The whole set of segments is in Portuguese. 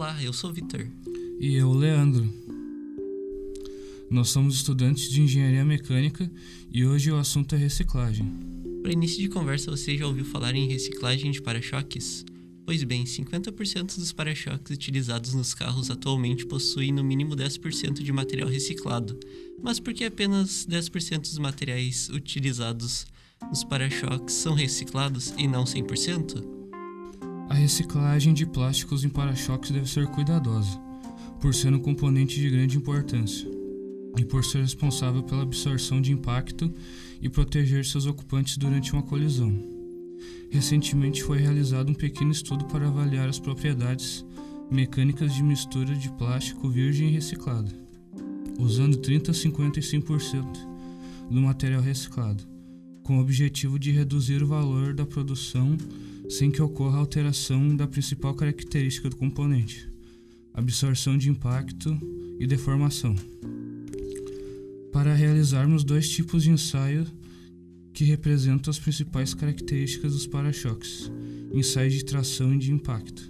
Olá, eu sou o Vitor. E eu, Leandro. Nós somos estudantes de engenharia mecânica e hoje o assunto é reciclagem. Para início de conversa, você já ouviu falar em reciclagem de para-choques? Pois bem, 50% dos para-choques utilizados nos carros atualmente possuem no mínimo 10% de material reciclado. Mas por que apenas 10% dos materiais utilizados nos para-choques são reciclados e não 100%? A reciclagem de plásticos em para-choques deve ser cuidadosa, por ser um componente de grande importância e por ser responsável pela absorção de impacto e proteger seus ocupantes durante uma colisão. Recentemente foi realizado um pequeno estudo para avaliar as propriedades mecânicas de mistura de plástico virgem e reciclado, usando 30, 50 e 100% do material reciclado, com o objetivo de reduzir o valor da produção sem que ocorra alteração da principal característica do componente, absorção de impacto e deformação. Para realizarmos dois tipos de ensaio que representam as principais características dos para-choques: ensaio de tração e de impacto.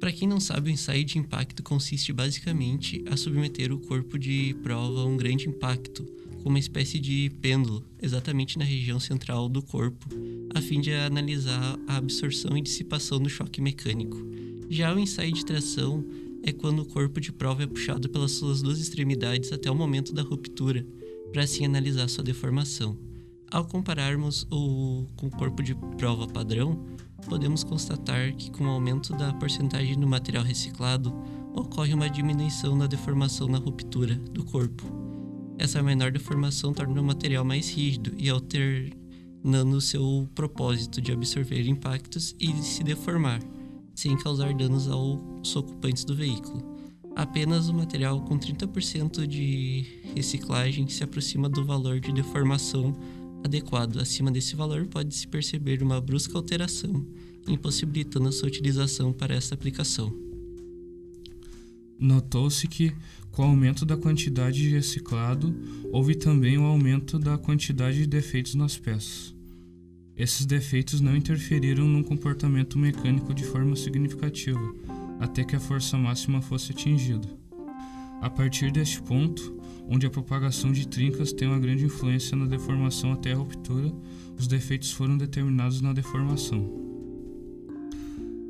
Para quem não sabe, o ensaio de impacto consiste basicamente a submeter o corpo de prova a um grande impacto, com uma espécie de pêndulo, exatamente na região central do corpo, a fim de analisar a absorção e dissipação do choque mecânico. Já o ensaio de tração é quando o corpo de prova é puxado pelas suas duas extremidades até o momento da ruptura, para assim analisar sua deformação. Ao compararmos o com o corpo de prova padrão, podemos constatar que com o aumento da porcentagem do material reciclado, ocorre uma diminuição na deformação na ruptura do corpo. Essa menor deformação torna o material mais rígido e alternando seu propósito de absorver impactos e se deformar, sem causar danos aos ocupantes do veículo. Apenas o material com 30% de reciclagem se aproxima do valor de deformação adequado. Acima desse valor, pode-se perceber uma brusca alteração, impossibilitando a sua utilização para essa aplicação. Notou-se que, com o aumento da quantidade de reciclado, houve também o aumento da quantidade de defeitos nas peças. Esses defeitos não interferiram no comportamento mecânico de forma significativa, até que a força máxima fosse atingida. A partir deste ponto, onde a propagação de trincas tem uma grande influência na deformação até a ruptura, os defeitos foram determinados na deformação.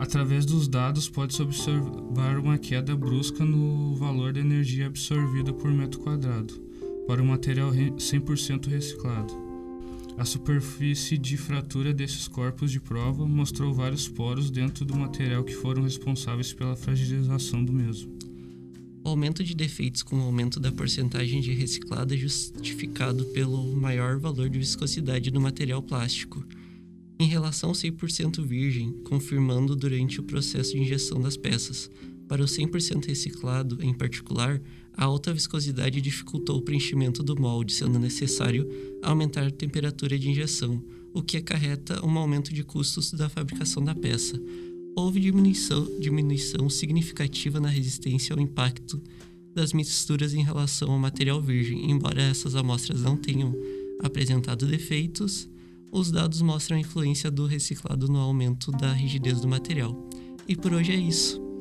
Através dos dados, pode-se observar uma queda brusca no valor da energia absorvida por metro quadrado para o material 100% reciclado. A superfície de fratura desses corpos de prova mostrou vários poros dentro do material que foram responsáveis pela fragilização do mesmo. O aumento de defeitos com o aumento da porcentagem de reciclado é justificado pelo maior valor de viscosidade do material plástico, em relação ao 100% virgem, confirmando durante o processo de injeção das peças. Para o 100% reciclado, em particular, a alta viscosidade dificultou o preenchimento do molde, sendo necessário aumentar a temperatura de injeção, o que acarreta um aumento de custos da fabricação da peça, houve diminuição, diminuição significativa na resistência ao impacto das misturas em relação ao material virgem. Embora essas amostras não tenham apresentado defeitos, os dados mostram a influência do reciclado no aumento da rigidez do material. E por hoje é isso.